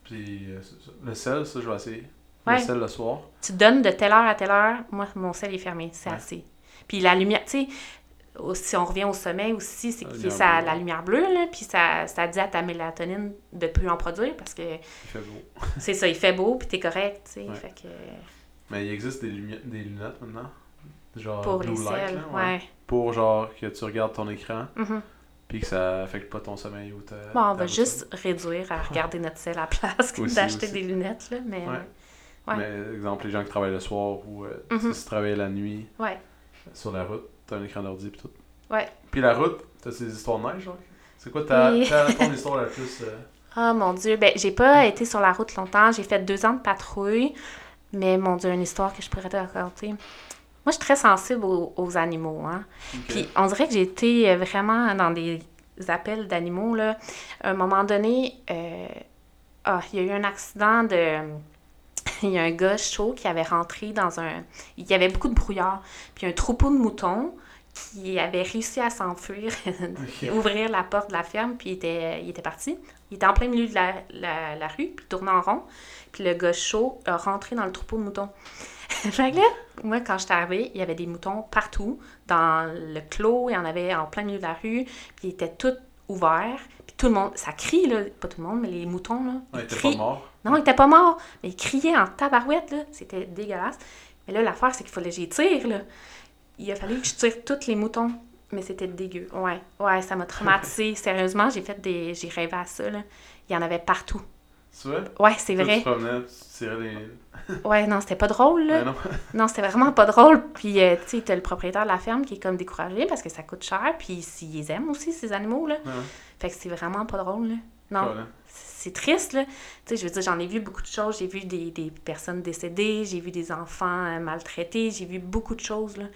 S1: puis euh, le sel, ça, je vais essayer. Le sel le soir.
S2: Tu donnes de telle heure à telle heure. Moi, mon sel est fermé. C'est assez. Puis la lumière, tu sais, si on revient au sommeil aussi, c'est que ça la lumière bleue, là, puis ça, ça dit à ta mélatonine de plus en produire parce que. Il
S1: fait beau.
S2: c'est ça, il fait beau, puis t'es correct, tu sais. Fait que...
S1: Mais il existe des, des lunettes maintenant? Genre
S2: pour les light, ouais.
S1: Pour genre que tu regardes ton écran.
S2: Mm-hmm
S1: puis que ça affecte pas ton sommeil ou ta.
S2: Bon, on va juste réduire à regarder notre ciel à la place que d'acheter des lunettes, là, mais.
S1: Ouais. Mais, exemple, les gens qui travaillent le soir ou euh, mm-hmm. si tu travailles la nuit
S2: ouais.
S1: sur la route, t'as un écran d'ordi et tout.
S2: Ouais.
S1: Puis la route, t'as ces histoires de neige, genre? C'est quoi ta, ton histoire la plus. Euh?
S2: Ah, oh, mon Dieu. Ben, j'ai pas été sur la route longtemps. J'ai fait deux ans de patrouille. Mais mon Dieu, une histoire que je pourrais te raconter. Moi, je suis très sensible aux, animaux. Hein. Puis on dirait que j'ai été euh, vraiment dans des appels d'animaux. Là. À un moment donné, euh, ah, il y a eu un accident de. Il y a un gars chaud qui avait rentré dans un. Il y avait beaucoup de brouillard. Puis un troupeau de moutons qui avait réussi à s'enfuir, ouvrir la porte de la ferme, puis il était, il était parti. Il était en plein milieu de la, la, la rue, puis il tournait en rond. Puis le gars chaud a rentré dans le troupeau de moutons. fait que là, moi, quand j'étais arrivée, il y avait des moutons partout. Dans le clos, il y en avait en plein milieu de la rue. Puis ils étaient tous ouverts. Puis tout le monde, ça crie, là. Pas tout le monde, mais les moutons, là.
S1: ils étaient pas morts.
S2: Non, ils étaient pas morts. Mais ils criaient en tabarouette, là. C'était dégueulasse. Mais là, l'affaire, c'est qu'il fallait que j'y tire, là. Il a fallu que je tire tous les moutons. Mais c'était dégueu. Ouais, ouais, ça m'a traumatisé. Sérieusement, j'ai fait des. J'ai rêvé à ça, là. Il y en avait partout.
S1: C'est vrai?
S2: Ouais, c'est vrai.
S1: Tu promenais, tu tirais les
S2: ouais, non, c'était pas drôle, là.
S1: non,
S2: non c'était vraiment pas drôle. Puis, euh, tu sais, t'as le propriétaire de la ferme qui est comme découragé parce que ça coûte cher. Puis, ils aiment aussi, ces animaux, là. Fait que c'est vraiment pas drôle, là. non.
S1: Colin.
S2: C'est triste, là. Tu sais, je veux dire, j'en ai vu beaucoup de choses. J'ai vu des, des personnes décédées, j'ai vu des enfants euh, maltraités, j'ai vu beaucoup de choses, là.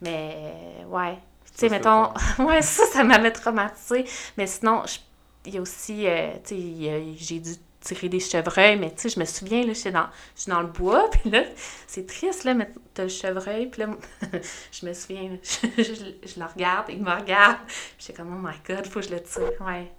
S2: Mais, euh, ouais. Tu sais, mettons... ouais, ça, ça m'avait traumatisée. Mais sinon, il y a aussi... euh, tu sais, j'ai dû tirer des chevreuils, mais tu sais, je me souviens, là, j'étais dans, je suis dans le bois, puis là, c'est triste, là, mais t'as le chevreuil, puis là, je me souviens, je, je- je le regarde, il me regarde, puis j'étais comme, oh my God, faut que je le tire, ouais.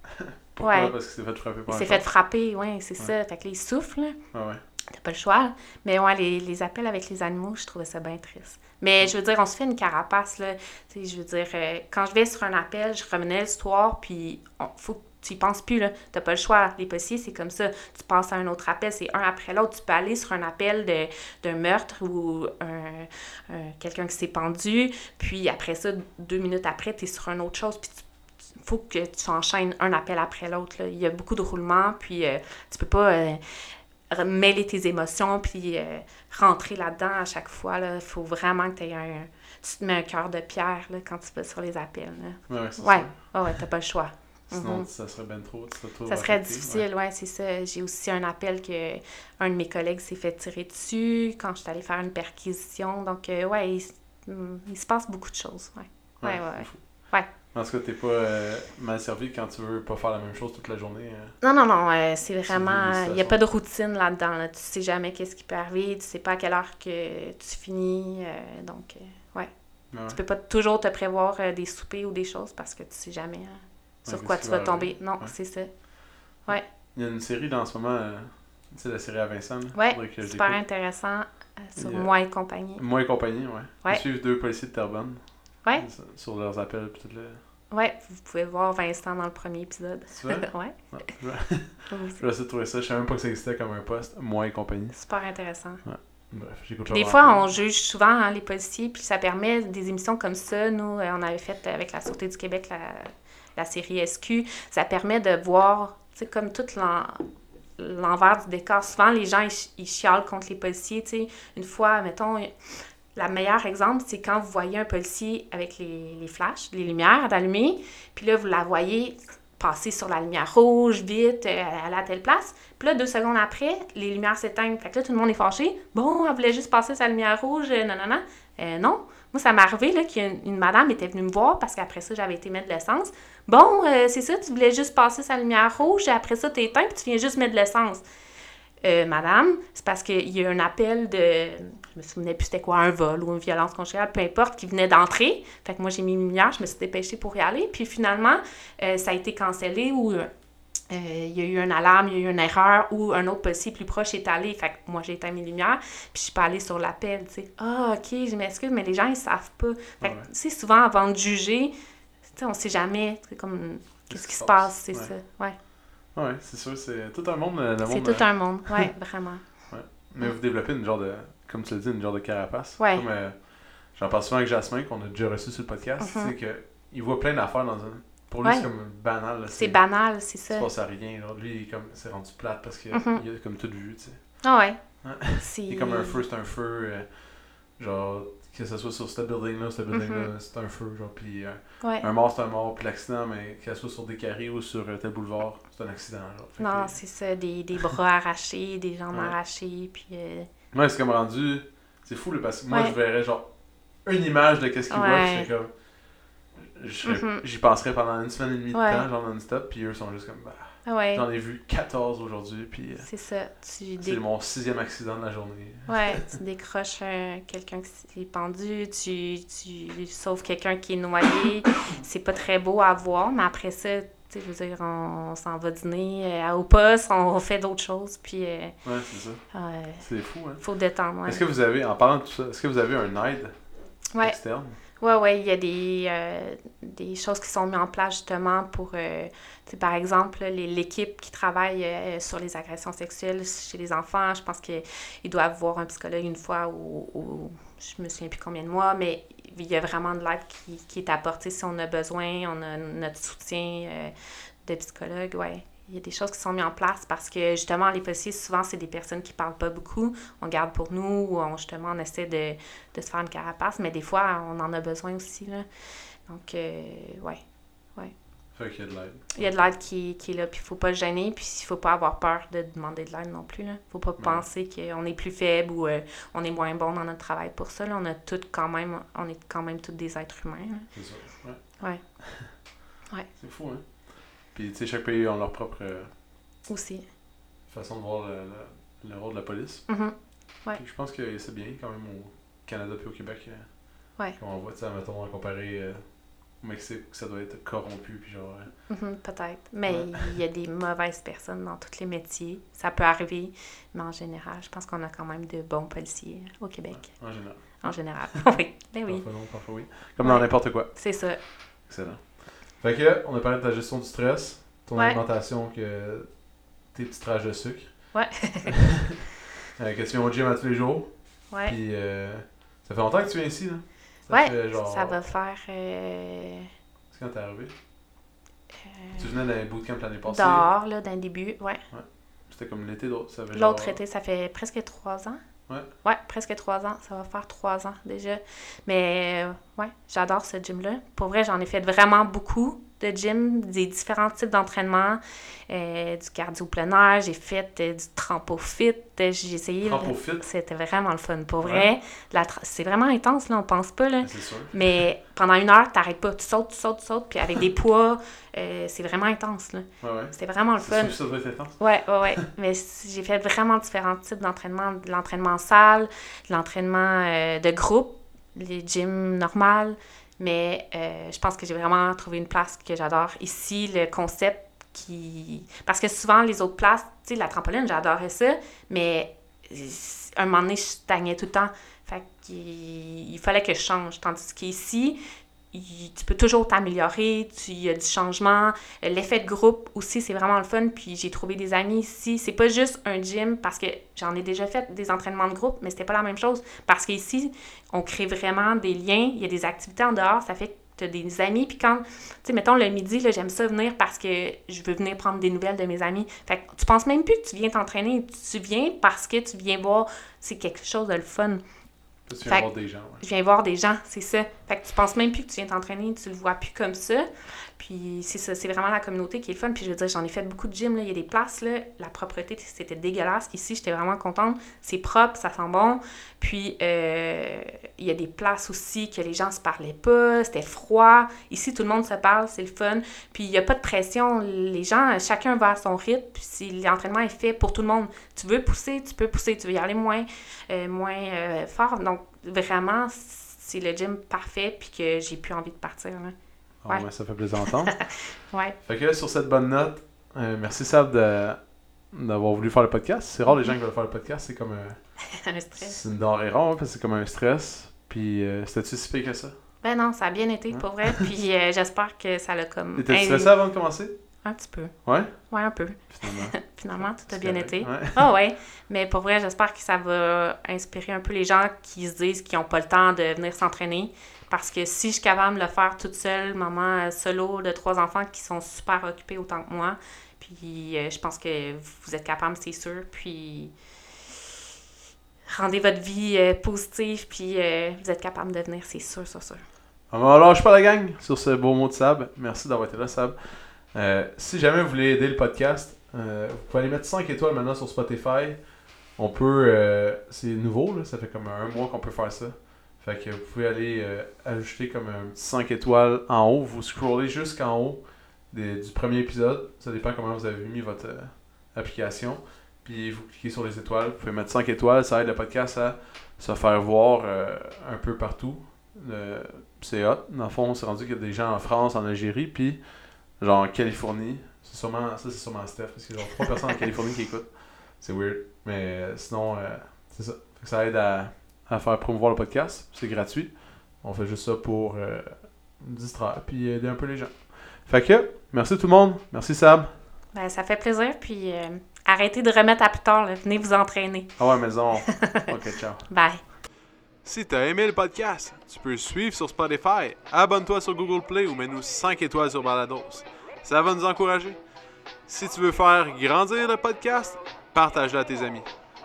S1: Pourquoi?
S2: Ouais.
S1: Parce qu'il s'est fait frapper
S2: Il
S1: par un
S2: s'est fait frapper, ouais, c'est ça. Fait que là, il souffle, là.
S1: Ah ouais.
S2: T'as pas le choix. Mais ouais, les, les appels avec les animaux, je trouvais ça bien triste. Mais je veux dire, on se fait une carapace, là. Tu sais, je veux dire, euh, quand je vais sur un appel, je revenais le soir, puis on- faut que tu y penses plus, là. T'as pas le choix. Les policiers, c'est comme ça. Tu passes à un autre appel, c'est un après l'autre. Tu peux aller sur un appel d'un meurtre ou un, un- quelqu'un qui s'est pendu, puis après ça, deux minutes après, t'es sur une autre chose, puis tu faut que tu enchaînes un appel après l'autre. Il y a beaucoup de roulements, puis euh, tu peux pas euh, mêler tes émotions, puis euh, rentrer là-dedans à chaque fois. Il faut vraiment que tu aies un... Tu te mets un cœur de pierre là, quand tu vas sur les appels. là.
S1: Ouais, ouais,
S2: ouais, t'as pas le choix.
S1: Sinon,
S2: Mhm.
S1: ça serait ben trop. trop
S2: Ça serait
S1: affecté,
S2: difficile, ouais, c'est ça. J'ai aussi un appel que un de mes collègues s'est fait tirer dessus quand je suis allée faire une perquisition. Donc, euh, ouais, il, hum, il se passe beaucoup de choses, ouais. Ouais, ouais, ouais. Ouais.
S1: En tout cas, t'es pas euh, mal servi quand tu veux pas faire la même chose toute la journée. hein.
S2: Non, non, non, c'est vraiment... Il n'y a pas de routine là-dedans. là. Tu sais jamais qu'est-ce qui peut arriver, tu sais pas à quelle heure que tu finis. euh, donc, euh, ouais.
S1: Ouais.
S2: Tu peux pas toujours te prévoir des soupers ou des choses parce que tu sais jamais hein, sur quoi tu
S1: va
S2: vas tomber.
S1: arriver.
S2: Non,
S1: Ouais.
S2: c'est ça.
S1: Il y a une série dans ce moment, euh, tu sais, la série à Vincent. là.
S2: Ouais,
S1: que
S2: super intéressant euh, sur
S1: euh,
S2: moi et compagnie.
S1: Moi et compagnie, ouais.
S2: Ouais.
S1: Ils suivent deux policiers de Terrebonne.
S2: Ouais.
S1: Sur- leurs appels, puis tout le.
S2: Ouais, vous pouvez voir Vincent dans le premier épisode. Ouais,
S1: Non, je vais- essayer de trouver ça. Je savais même pas que ça existait comme un poste. Moi et compagnie.
S2: super intéressant.
S1: Bref, j'écoute
S2: Des fois, on juge souvent hein, les policiers, puis ça permet des émissions comme ça. Nous, euh, on avait fait avec la Sûreté du Québec la, la série SQ. Ça permet de voir, tu comme tout l'en- l'envers du décor. Souvent, les gens, ils, ch- ils chialent contre les policiers, tu sais. Une fois, mettons, la meilleure exemple, c'est quand vous voyez un policier avec les, flashs, les lumières allumées, puis là, vous la voyez passer sur la lumière rouge, vite, euh, à telle place. Puis là, deux secondes après, les lumières s'éteignent. Fait que là, tout le monde est fâché. Bon, elle voulait juste passer sa lumière rouge, euh, non, non, non. Euh, non. Moi, ça m'est arrivé là, qu'une une madame était venue me voir parce qu'après ça, j'avais été mettre de l'essence. Bon, euh, c'est ça, tu voulais juste passer sa lumière rouge, et après ça, tu éteint, puis tu viens juste mettre de l'essence. Euh, madame, c'est parce qu'il y a un appel de. Je me souvenais plus c'était quoi, un vol ou une violence conjugale, peu importe, qui venait d'entrer. Fait que moi, j'ai mis une lumière, je me suis dépêchée pour y aller. Puis finalement, euh, ça a été cancellé ou euh, il y a eu une alarme, il y a eu une erreur ou un autre policier plus proche est allé. Fait que moi, j'ai éteint mes lumières, puis je suis pas allée sur l'appel, tu sais. Ah, OK, je m'excuse, mais les gens, ils savent pas. Fait que,
S1: Ouais.
S2: tu sais, souvent, avant de juger, tu sais, on sait jamais, comme, qu'est-ce qui se passe, c'est
S1: Ouais.
S2: ça. Ouais.
S1: Ouais, c'est sûr, c'est tout un monde. Le
S2: C'est tout
S1: euh,
S2: un monde, ouais, vraiment.
S1: Mais vous développez une genre de, comme tu l'as dit, une genre de carapace.
S2: Ouais.
S1: Euh, j'en parle souvent avec Jasmin, qu'on a déjà reçu sur le podcast.
S2: Mhm.
S1: C'est que il voit plein d'affaires dans un. Pour lui,
S2: Ouais.
S1: c'est comme banal. là,
S2: C'est banal, c'est
S1: Il
S2: ça.
S1: se passe à rien. Genre, lui, il est comme, c'est rendu plate parce qu'il
S2: Mhm.
S1: a comme tout vu, tu sais.
S2: Ah ouais. C'est...
S1: Il est comme un feu, c'est un feu. euh, genre, que ce soit sur ce building-là, ce building-là,
S2: Mhm.
S1: c'est un feu. Genre, puis euh,
S2: Ouais.
S1: un mort, c'est un mort. Puis l'accident, mais qu'elle soit sur des carrés ou sur euh, tel boulevard, c'est un accident. Genre. Fait
S2: Non,
S1: que-
S2: c'est ça, des, des bras arrachés, des jambes
S1: Ouais.
S2: arrachées, puis... euh,
S1: Ouais, c'est comme rendu. C'est fou, là, parce que moi, je verrais genre une image de qu'est-ce puis
S2: Ouais.
S1: je serais comme.
S2: Mhm.
S1: J'y penserais pendant une semaine et demie de temps, genre non-stop, puis eux sont juste comme. Bah,
S2: Ah ouais,
S1: J'en ai vu 14 aujourd'hui, puis euh,
S2: c'est ça. Tu,
S1: c'est
S2: dé-
S1: mon sixième accident de la journée.
S2: ouais, tu décroches euh, quelqu'un qui est pendu, tu, tu sauves quelqu'un qui est noyé. C'est pas très beau à voir, mais après ça, tu sais, je veux dire, on, on s'en va dîner euh, au poste, on fait d'autres choses, puis euh,
S1: Ouais, c'est ça.
S2: euh,
S1: C'est fou, hein.
S2: faut détendre. Ouais.
S1: Est-ce que vous avez, en parlant de tout ça, est-ce que vous avez un aide
S2: Ouais.
S1: externe?
S2: Oui, oui, il y a des, euh, des choses qui sont mises en place justement pour, euh, par exemple, l'équipe qui travaille euh, sur les agressions sexuelles chez les enfants, je pense qu'ils doivent voir un psychologue une fois ou, ou je me souviens plus combien de mois, mais il y a vraiment de l'aide qui, qui est apportée si on a besoin, on a notre soutien euh, de psychologue, ouais. Il y a des choses qui sont mises en place parce que justement, les policiers, souvent, c'est des personnes qui parlent pas beaucoup. On garde pour nous ou on, justement, on essaie de, de se faire une carapace, mais des fois, on en a besoin aussi. Là. Donc, euh, ouais.
S1: Fait qu'il y a de l'aide.
S2: Il y a de l'aide qui, qui est là, puis il faut pas le gêner, puis il faut pas avoir peur de demander de l'aide non plus. Là. faut pas penser qu'on est plus faible ou euh, on est moins bon dans notre travail pour ça. Là. On a tout quand même, on est quand même tous des êtres humains.
S1: C'est ça. Ouais.
S2: Ouais. Ouais.
S1: C'est fou, hein? Puis, tu sais, chaque pays a leur propre euh,
S2: Aussi.
S1: façon de voir le, le- le rôle de la police.
S2: Mhm. Ouais.
S1: Puis je pense que c'est bien quand même au Canada puis au Québec. euh,
S2: Ouais.
S1: On voit, tu sais, mettons, à comparer euh, au Mexique, que ça doit être corrompu, puis genre. euh,
S2: Mhm, Peut-être. Mais
S1: Ouais.
S2: il y a des mauvaises personnes dans tous les métiers. Ça peut arriver, mais en général, je pense qu'on a quand même de bons policiers au Québec.
S1: en général.
S2: En général. oui. Ben oui.
S1: Parfois non, parfois oui. Comme dans n'importe quoi.
S2: C'est ça.
S1: Excellent. Fait que, on a parlé de ta gestion du stress, ton
S2: Ouais.
S1: alimentation, que tes petits trages de sucre.
S2: Ouais.
S1: euh, que tu viens au gym à tous les jours.
S2: Ouais.
S1: Puis, euh, ça fait longtemps que tu viens ici, là? Ça
S2: Ouais,
S1: fait genre.
S2: Ça va faire euh,
S1: C'est quand t'es arrivé?
S2: euh,
S1: Tu venais d'un bootcamp l'année passée?
S2: dehors, là, d'un début. Ouais.
S1: C'était comme l'été d'autre. ça fait
S2: L'autre
S1: genre-
S2: été, ça fait presque trois ans.
S1: Ouais.
S2: Ouais, presque trois ans. Ça va faire trois ans déjà. Mais ouais, j'adore ce gym-là. Pour vrai, j'en ai fait vraiment beaucoup de gym, des différents types d'entraînement, euh, du cardio plein air, j'ai fait euh, du trampo fit, euh, j'ai essayé.
S1: Trampo fit?
S2: C'était vraiment le fun. Pour
S1: Ouais.
S2: vrai, c'est vraiment intense, là, on pense pas, là.
S1: C'est sûr.
S2: Mais pendant une heure, t'arrêtes pas, tu sautes, tu sautes, tu sautes, puis avec des poids, euh, c'est vraiment intense, là.
S1: Ouais, ouais.
S2: C'était vraiment le fun.
S1: sûr que ça doit être intense.
S2: Ouais, ouais, ouais. Mais j'ai fait vraiment différents types d'entraînement. De l'entraînement en salle, de l'entraînement de groupe, les gyms normales. Mais euh, je pense que j'ai vraiment trouvé une place que j'adore. Ici, le concept qui... Parce que souvent, les autres places, tu sais, la trampoline, j'adorais ça, mais euh, un moment donné, je stagnais tout le temps. Fait qu'il il fallait que je change. Tandis qu'ici, tu peux toujours t'améliorer, il y a du changement. L'effet de groupe aussi, c'est vraiment le fun. Puis j'ai trouvé des amis ici. C'est pas juste un gym parce que j'en ai déjà fait des entraînements de groupe, mais c'était pas la même chose. Parce qu'ici, on crée vraiment des liens. Il y a des activités en dehors. Ça fait que tu as des amis. Puis quand, tu sais, mettons le midi, j'aime ça venir parce que je veux venir prendre des nouvelles de mes amis. Fait que tu penses même plus que tu viens t'entraîner. Tu viens parce que tu viens voir, c'est quelque chose de le fun.
S1: Tu viens
S2: Fait-
S1: voir des gens, ouais.
S2: Je viens voir des gens, c'est ça. Fait que tu penses même plus que tu viens t'entraîner, tu le vois plus comme ça. Puis c'est ça, c'est vraiment la communauté qui est le fun. Puis je veux dire, j'en ai fait beaucoup de gym. Il y a des places. La propreté, c'était dégueulasse. Ici, j'étais vraiment contente. C'est propre, ça sent bon. Puis euh, il y a des places aussi que les gens se parlaient pas, c'était froid. Ici, tout le monde se parle, c'est le fun. Puis il n'y a pas de pression. Les gens, chacun va à son rythme. Puis si l'entraînement est fait pour tout le monde, tu veux pousser, tu peux pousser, tu veux y aller moins, euh, moins euh, fort. Donc vraiment, c'est le gym parfait. Puis que j'ai plus envie de partir.
S1: Ah,
S2: Ouais.
S1: ouais, ça fait plaisir d'entendre.
S2: Ouais.
S1: fait que sur cette bonne note, euh, merci Sab d'avoir voulu faire le podcast. C'est rare les gens qui veulent faire le podcast, c'est comme un,
S2: un stress.
S1: c'est une denrée rare, hein, parce que c'est comme un stress. Puis euh, c'était-tu si pire que ça?
S2: Ben non, ça a bien été
S1: Ouais.
S2: pour vrai. Puis euh, j'espère que ça l'a comme.
S1: T'étais stressé avant de commencer?
S2: Un petit peu.
S1: Ouais?
S2: Ouais, un peu.
S1: Finalement.
S2: Finalement, tout a bien été.
S1: Ouais.
S2: Ah ouais, mais pour vrai, j'espère que ça va inspirer un peu les gens qui se disent qu'ils n'ont pas le temps de venir s'entraîner. Parce que si je suis capable de le faire toute seule, maman euh, solo de trois enfants qui sont super occupés autant que moi, puis euh, je pense que vous êtes capable, c'est sûr. Puis rendez votre vie euh, positive, puis vous êtes capable de venir, c'est sûr, sûr, sûr.
S1: Ne lâche pas la gang sur ce beau mot de Sab. Merci d'avoir été là, Sab. Si jamais vous voulez aider le podcast, vous pouvez aller mettre 5 étoiles maintenant sur Spotify. On peut. c'est nouveau, là, ça fait comme un mois qu'on peut faire ça. Fait que vous pouvez aller euh, ajouter comme un petit 5 étoiles en haut. Vous scrollez jusqu'en haut des- du premier épisode. Ça dépend comment vous avez mis votre euh, application. Puis vous cliquez sur les étoiles. Vous pouvez mettre 5 étoiles. Ça aide le podcast à se faire voir euh, un peu partout. C'est hot. Dans le fond, c'est rendu qu'il y a des gens en France, en Algérie, puis genre en Californie. C'est sûrement, ça, c'est sûrement Steph, parce qu'il y a genre trois personnes en Californie qui écoutent. C'est weird. Mais sinon, euh, c'est ça. Fait que ça aide à, à faire promouvoir le podcast. C'est gratuit. On fait juste ça pour euh, distraire, puis aider un peu les gens. Fait que, merci tout le monde. Merci Sam.
S2: Ben, ça fait plaisir, puis euh, arrêtez de remettre à plus tard, là. venez vous entraîner.
S1: Ah ouais, maison. ok, ciao.
S2: Bye.
S1: Si t'as aimé le podcast, tu peux le suivre sur Spotify, abonne-toi sur Google Play ou mets-nous 5 étoiles sur Balados. Ça va nous encourager. Si tu veux faire grandir le podcast, partage-le à tes amis.